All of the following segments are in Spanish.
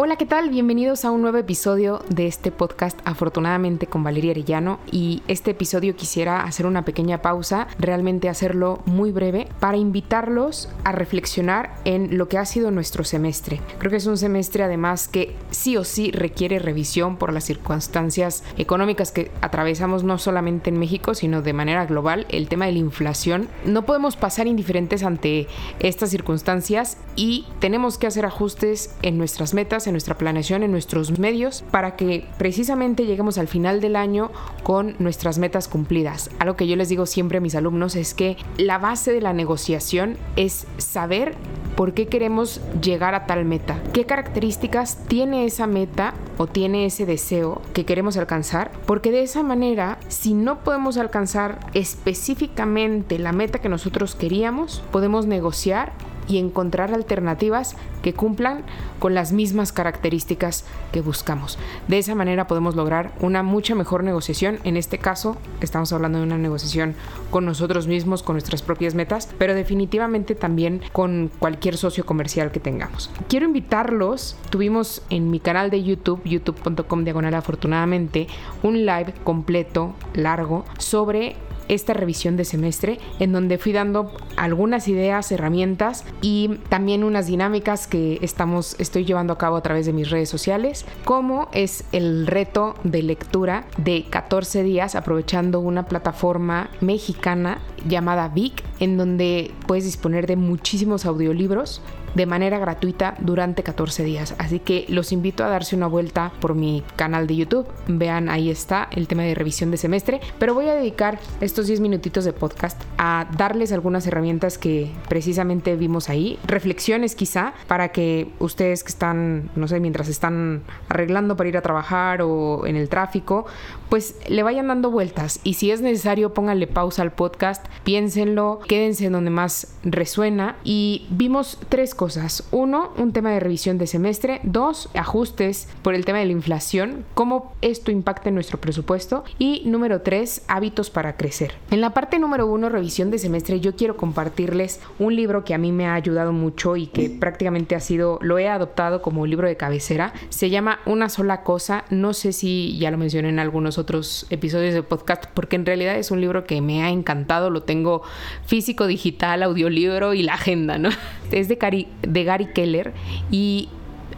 Hola, ¿qué tal? Bienvenidos a un nuevo episodio de este podcast Afortunadamente con Valeria Arellano y este episodio quisiera hacer una pequeña pausa, realmente hacerlo muy breve para invitarlos a reflexionar en lo que ha sido nuestro semestre. Creo que es un semestre además que sí o sí requiere revisión por las circunstancias económicas que atravesamos no solamente en México, sino de manera global, el tema de la inflación. No podemos pasar indiferentes ante estas circunstancias y tenemos que hacer ajustes en nuestras metas en nuestra planeación, en nuestros medios, para que precisamente lleguemos al final del año con nuestras metas cumplidas. Algo que yo les digo siempre a mis alumnos es que la base de la negociación es saber por qué queremos llegar a tal meta, qué características tiene esa meta o tiene ese deseo que queremos alcanzar, porque de esa manera, si no podemos alcanzar específicamente la meta que nosotros queríamos, podemos negociar y encontrar alternativas que cumplan con las mismas características que buscamos. De esa manera podemos lograr una mucha mejor negociación. En este caso, estamos hablando de una negociación con nosotros mismos, con nuestras propias metas, pero definitivamente también con cualquier socio comercial que tengamos. Quiero invitarlos, tuvimos en mi canal de YouTube, youtube.com diagonal afortunadamente, un live completo, largo, sobre esta revisión de semestre en donde fui dando algunas ideas, herramientas y también unas dinámicas que estamos, estoy llevando a cabo a través de mis redes sociales, como es el reto de lectura de 14 días aprovechando una plataforma mexicana llamada Vic, en donde puedes disponer de muchísimos audiolibros de manera gratuita durante 14 días. Así que los invito a darse una vuelta por mi canal de YouTube. Vean, ahí está el tema de revisión de semestre. Pero voy a dedicar estos 10 minutitos de podcast a darles algunas herramientas que precisamente vimos ahí. Reflexiones quizá para que ustedes que están, no sé, mientras están arreglando para ir a trabajar o en el tráfico, pues le vayan dando vueltas. Y si es necesario, pónganle pausa al podcast, piénsenlo, quédense en donde más resuena. Y vimos tres cosas. Uno, un tema de revisión de semestre. Dos, ajustes por el tema de la inflación, cómo esto impacta en nuestro presupuesto. Y número tres, hábitos para crecer. En la parte número uno, revisión de semestre, yo quiero compartirles un libro que a mí me ha ayudado mucho y que prácticamente ha sido, lo he adoptado como libro de cabecera. Se llama Una sola cosa. No sé si ya lo mencioné en algunos otros episodios de podcast, porque en realidad es un libro que me ha encantado. Lo tengo físico, digital, audiolibro y la agenda, ¿no? Es de Cari de Gary Keller y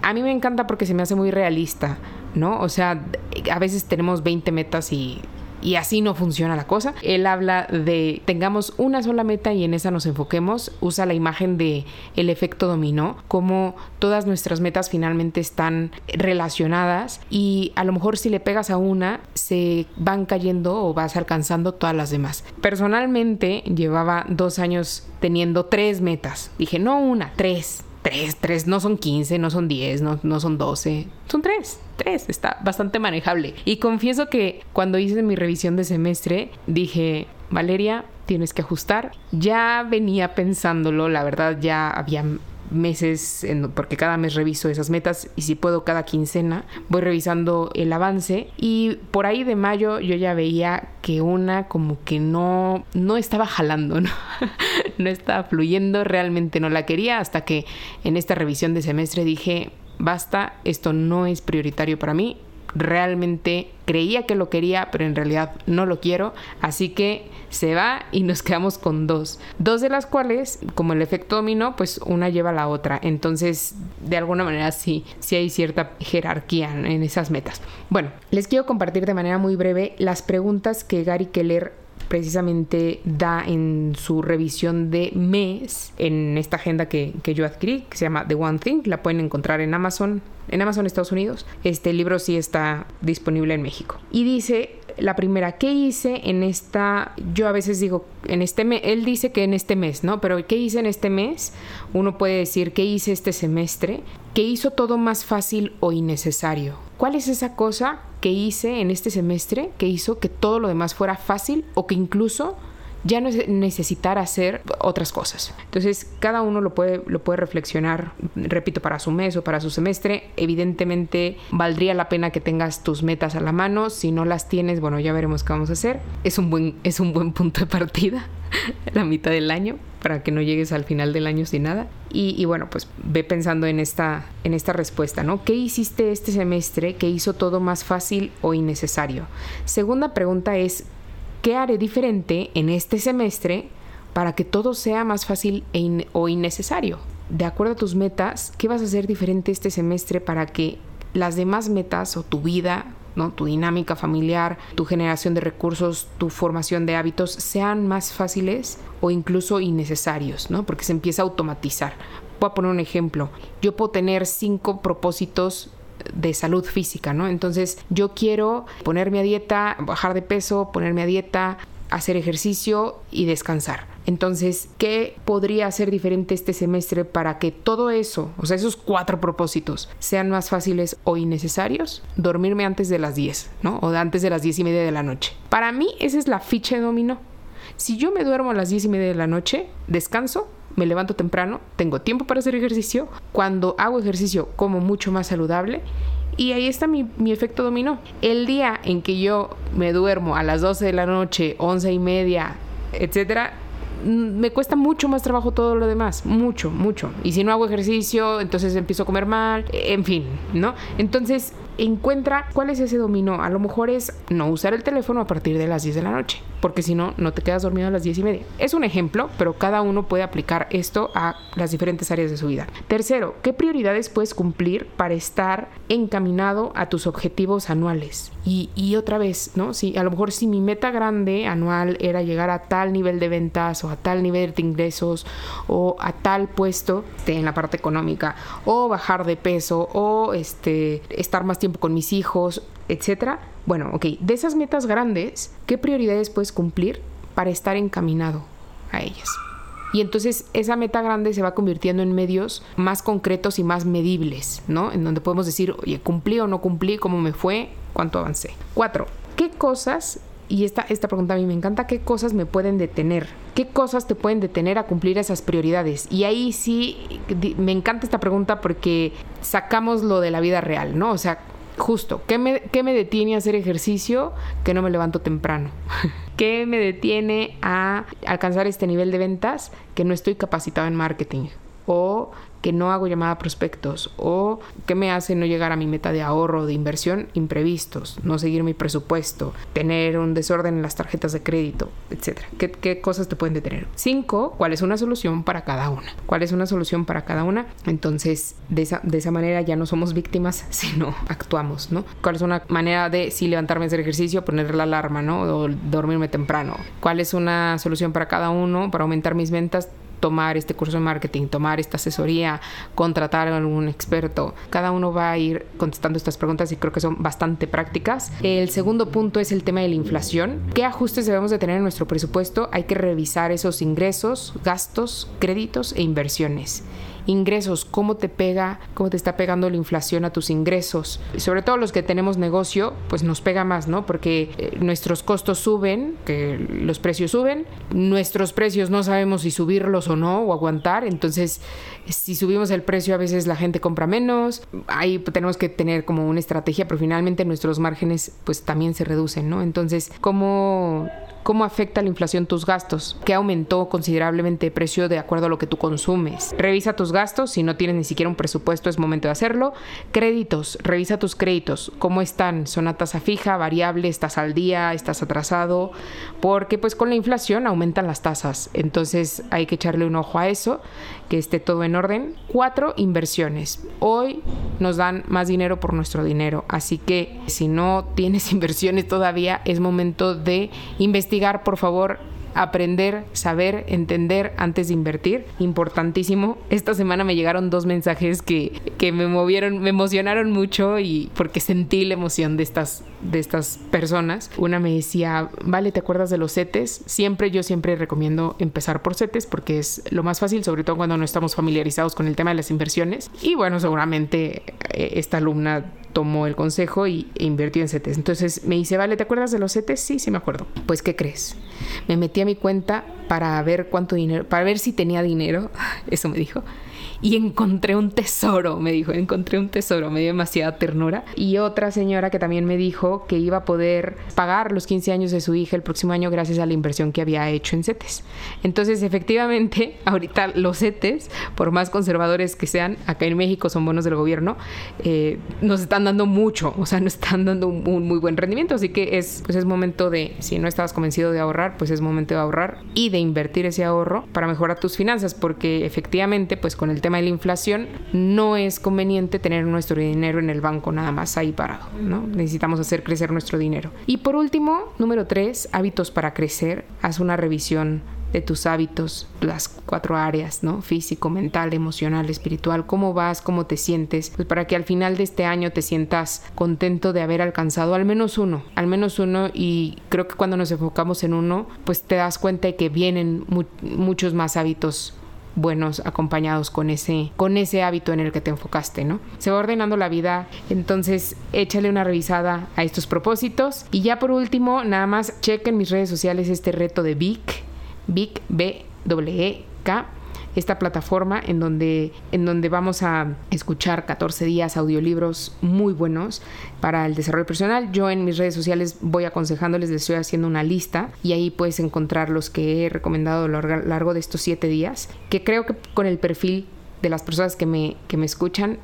a mí me encanta porque se me hace muy realista, ¿no? O sea, a veces tenemos 20 metas y y así no funciona la cosa. Él habla de tengamos una sola meta y en esa nos enfoquemos. Usa la imagen de el efecto dominó, como todas nuestras metas finalmente están relacionadas y a lo mejor si le pegas a una se van cayendo o vas alcanzando todas las demás. Personalmente llevaba dos años teniendo tres metas. Dije, no una, tres. Tres, tres, no son 15, no son 10, no, no son 12, son tres, tres, está bastante manejable. Y confieso que cuando hice mi revisión de semestre, dije, Valeria, tienes que ajustar. Ya venía pensándolo, la verdad ya había meses, porque cada mes reviso esas metas y si puedo cada quincena voy revisando el avance y por ahí de mayo yo ya veía que una como que no, no estaba jalando, ¿no? no estaba fluyendo, realmente no la quería hasta que en esta revisión de semestre dije, basta, esto no es prioritario para mí, realmente creía que lo quería, pero en realidad no lo quiero. Así que se va y nos quedamos con dos. Dos de las cuales, como el efecto dominó, pues una lleva a la otra. Entonces, de alguna manera sí, sí hay cierta jerarquía en esas metas. Bueno, les quiero compartir de manera muy breve las preguntas que Gary Keller precisamente da en su revisión de mes en esta agenda que, que, yo adquirí, que se llama The One Thing. La pueden encontrar en Amazon, en Amazon Estados Unidos. Este libro sí está disponible en México. Y dice la primera, ¿qué hice en esta? Yo a veces digo, en este mes, él dice que en este mes, ¿no? Pero ¿qué hice en este mes? Uno puede decir, ¿qué hice este semestre? ¿Qué hizo todo más fácil o innecesario? ¿Cuál es esa cosa que hice en este semestre que hizo que todo lo demás fuera fácil o que incluso ya no necesitar hacer otras cosas. Entonces, cada uno lo puede, lo puede reflexionar, repito, para su mes o para su semestre. Evidentemente, valdría la pena que tengas tus metas a la mano. Si no las tienes, bueno, ya veremos qué vamos a hacer. Es un buen, es un buen punto de partida, la mitad del año. Para que no llegues al final del año sin nada. Y, bueno, pues ve pensando en esta, en esta respuesta, ¿no? ¿Qué hiciste este semestre que hizo todo más fácil o innecesario? Segunda pregunta es, ¿qué haré diferente en este semestre para que todo sea más fácil e o innecesario? De acuerdo a tus metas, ¿qué vas a hacer diferente este semestre para que las demás metas o tu vida ¿no? tu dinámica familiar, tu generación de recursos, tu formación de hábitos sean más fáciles o incluso innecesarios, ¿no? porque se empieza a automatizar. Voy a poner un ejemplo. Yo puedo tener cinco propósitos de salud física, ¿no? Entonces yo quiero ponerme a dieta, bajar de peso, ponerme a dieta, hacer ejercicio y descansar. Entonces, ¿qué podría hacer diferente este semestre para que todo eso, o sea, esos cuatro propósitos, sean más fáciles o innecesarios? Dormirme antes de las 10, ¿no? O antes de las 10 y media de la noche. Para mí, esa es la ficha de dominó. Si yo me duermo a las 10 y media de la noche, descanso, me levanto temprano, tengo tiempo para hacer ejercicio. Cuando hago ejercicio, como mucho más saludable y ahí está mi, efecto dominó. El día en que yo me duermo a las 12 de la noche, 11 y media, etcétera, me cuesta mucho más trabajo todo lo demás, mucho, mucho. Y si no hago ejercicio, entonces empiezo a comer mal, en fin, ¿no? Entonces, encuentra cuál es ese dominó. A lo mejor es no usar el teléfono a partir de las 10 de la noche, porque si no, no te quedas dormido a las 10 y media. Es un ejemplo, pero cada uno puede aplicar esto a las diferentes áreas de su vida. Tercero, ¿qué prioridades puedes cumplir para estar encaminado a tus objetivos anuales? Y, otra vez, ¿no? Si a lo mejor si mi meta grande anual era llegar a tal nivel de ventas o a tal nivel de ingresos o a tal puesto en la parte económica o bajar de peso o este, estar más tiempo con mis hijos, etcétera. Bueno, ok, de esas metas grandes, ¿qué prioridades puedes cumplir para estar encaminado a ellas? Y entonces esa meta grande se va convirtiendo en medios más concretos y más medibles, ¿no? En donde podemos decir, oye, cumplí o no cumplí, cómo me fue, cuánto avancé. Cuatro, ¿qué cosas y esta, esta pregunta a mí me encanta, ¿qué cosas me pueden detener? ¿Qué cosas te pueden detener a cumplir esas prioridades? Y ahí sí, me encanta esta pregunta porque sacamos lo de la vida real, ¿no? O sea, justo, ¿qué me, qué me detiene a hacer ejercicio que no me levanto temprano? ¿Qué me detiene a alcanzar este nivel de ventas que no estoy capacitado en marketing? O que no hago llamada a prospectos o que me hace no llegar a mi meta de ahorro de inversión imprevistos, no seguir mi presupuesto, tener un desorden en las tarjetas de crédito, etcétera. ¿Qué, cosas te pueden detener? Cinco, ¿cuál es una solución para cada una? ¿Cuál es una solución para cada una? Entonces, de esa, de esa manera ya no somos víctimas, sino actuamos, ¿no? ¿Cuál es una manera de sí levantarme a hacer ejercicio, poner la alarma, ¿no? O dormirme temprano. ¿Cuál es una solución para cada uno para aumentar mis ventas? Tomar este curso de marketing, tomar esta asesoría, contratar a algún experto. Cada uno va a ir contestando estas preguntas y creo que son bastante prácticas. El segundo punto es el tema de la inflación. ¿Qué ajustes debemos de tener en nuestro presupuesto? Hay que revisar esos ingresos, gastos, créditos e inversiones ingresos, cómo te pega, cómo te está pegando la inflación a tus ingresos. sobre todo los que tenemos negocio, pues nos pega más, ¿no? Porque eh, nuestros costos suben, que los precios suben, nuestros precios no sabemos si subirlos o no, o aguantar, entonces si subimos el precio a veces la gente compra menos, ahí tenemos que tener como una estrategia, pero finalmente nuestros márgenes pues también se reducen, ¿no? Entonces, ¿cómo ¿Cómo afecta la inflación tus gastos? ¿Qué aumentó considerablemente el precio de acuerdo a lo que tú consumes? Revisa tus gastos. Si no tienes ni siquiera un presupuesto, es momento de hacerlo. Créditos. Revisa tus créditos. ¿Cómo están? ¿Son a tasa fija, variable? ¿Estás al día? ¿Estás atrasado? Porque pues con la inflación aumentan las tasas. Entonces hay que echarle un ojo a eso, que esté todo en orden. Cuatro, inversiones. Hoy nos dan más dinero por nuestro dinero. Así que si no tienes inversiones todavía, es momento de investigar investigar, por favor, aprender, saber, entender antes de invertir. Importantísimo. Esta semana me llegaron dos mensajes que, que, me movieron, me emocionaron mucho y porque sentí la emoción de estas, de estas personas. Una me decía, vale, ¿te acuerdas de los CETES? Siempre, yo siempre recomiendo empezar por CETES porque es lo más fácil, sobre todo cuando no estamos familiarizados con el tema de las inversiones. Y bueno, seguramente eh, esta alumna tomó el consejo y, e invirtió en CETES. Entonces me dice, vale, ¿te acuerdas de los CETES? Sí, sí me acuerdo. Pues, ¿qué crees? Me metí a mi cuenta para ver cuánto dinero, para ver si tenía dinero, eso me dijo. y encontré un tesoro, me dijo, encontré un tesoro, me dio demasiada ternura. Y otra señora que también me dijo que iba a poder pagar los 15 años de su hija el próximo año gracias a la inversión que había hecho en CETES. Entonces, efectivamente, ahorita los CETES, por más conservadores que sean, acá en México son bonos del gobierno, eh, nos están dando mucho, o sea, nos están dando un, muy buen rendimiento, así que es, pues es momento de, si no estabas convencido de ahorrar, pues es momento de ahorrar y de invertir ese ahorro para mejorar tus finanzas, porque efectivamente, pues con el tema de la inflación, no es conveniente tener nuestro dinero en el banco nada más ahí parado, ¿no? Necesitamos hacer crecer nuestro dinero. Y por último, número tres, hábitos para crecer. Haz una revisión de tus hábitos, las cuatro áreas, ¿no? Físico, mental, emocional, espiritual, cómo vas, cómo te sientes, pues para que al final de este año te sientas contento de haber alcanzado al menos uno, al menos uno y creo que cuando nos enfocamos en uno, pues te das cuenta de que vienen muchos más hábitos buenos acompañados con ese, con ese hábito en el que te enfocaste, ¿no? Se va ordenando la vida, entonces échale una revisada a estos propósitos. Y ya por último, nada más chequen mis redes sociales este reto de Vic, Vic B W K esta plataforma en donde, en donde vamos a escuchar 14 días audiolibros muy buenos para el desarrollo personal. Yo en mis redes sociales voy aconsejándoles, les estoy haciendo una lista y ahí puedes encontrar los que he recomendado a lo largo de estos 7 días, que creo que con el perfil de las personas que me, que me escuchan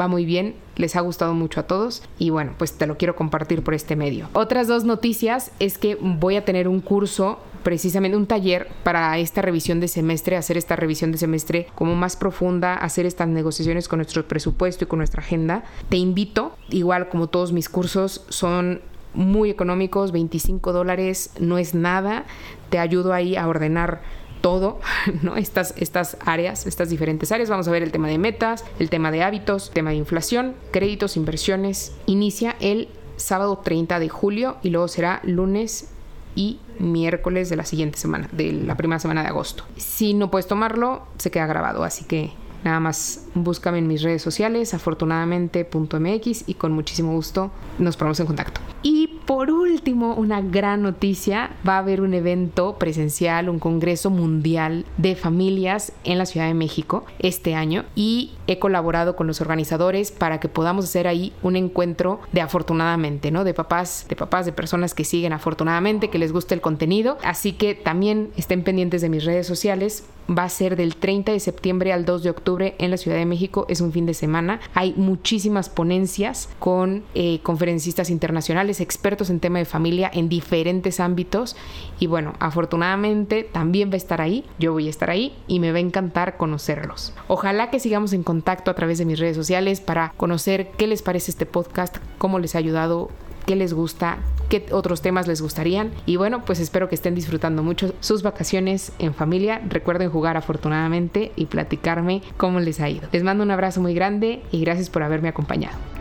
va muy bien, les ha gustado mucho a todos y bueno, pues te lo quiero compartir por este medio. Otras dos noticias es que voy a tener un curso precisamente un taller para esta revisión de semestre, hacer esta revisión de semestre como más profunda, hacer estas negociaciones con nuestro presupuesto y con nuestra agenda. Te invito, igual como todos mis cursos, son muy económicos, 25 dólares, no es nada, te ayudo ahí a ordenar todo, ¿no? Estas, estas áreas, estas diferentes áreas. Vamos a ver el tema de metas, el tema de hábitos, tema de inflación, créditos, inversiones. Inicia el sábado 30 de julio y luego será lunes y miércoles de la siguiente semana, de la primera semana de agosto. Si no puedes tomarlo, se queda grabado, así que nada más búscame en mis redes sociales, afortunadamente.mx y con muchísimo gusto nos ponemos en contacto. Por último, una gran noticia, va a haber un evento presencial, un congreso mundial de familias en la Ciudad de México este año y he colaborado con los organizadores para que podamos hacer ahí un encuentro de afortunadamente, ¿no? De papás, de papás, de personas que siguen afortunadamente, que les guste el contenido. Así que también estén pendientes de mis redes sociales. Va a ser del 30 de septiembre al 2 de octubre en la Ciudad de México. Es un fin de semana. Hay muchísimas ponencias con eh, conferencistas internacionales, en tema de familia en diferentes ámbitos. Y bueno, afortunadamente también va a estar ahí. Yo voy a estar ahí y me va a encantar conocerlos. Ojalá que sigamos en contacto a través de mis redes sociales para conocer qué les parece este podcast, cómo les ha ayudado, qué les gusta, qué otros temas les gustarían. Y bueno, pues espero que estén disfrutando mucho sus vacaciones en familia. Recuerden jugar afortunadamente y platicarme cómo les ha ido. Les mando un abrazo muy grande y gracias por haberme acompañado.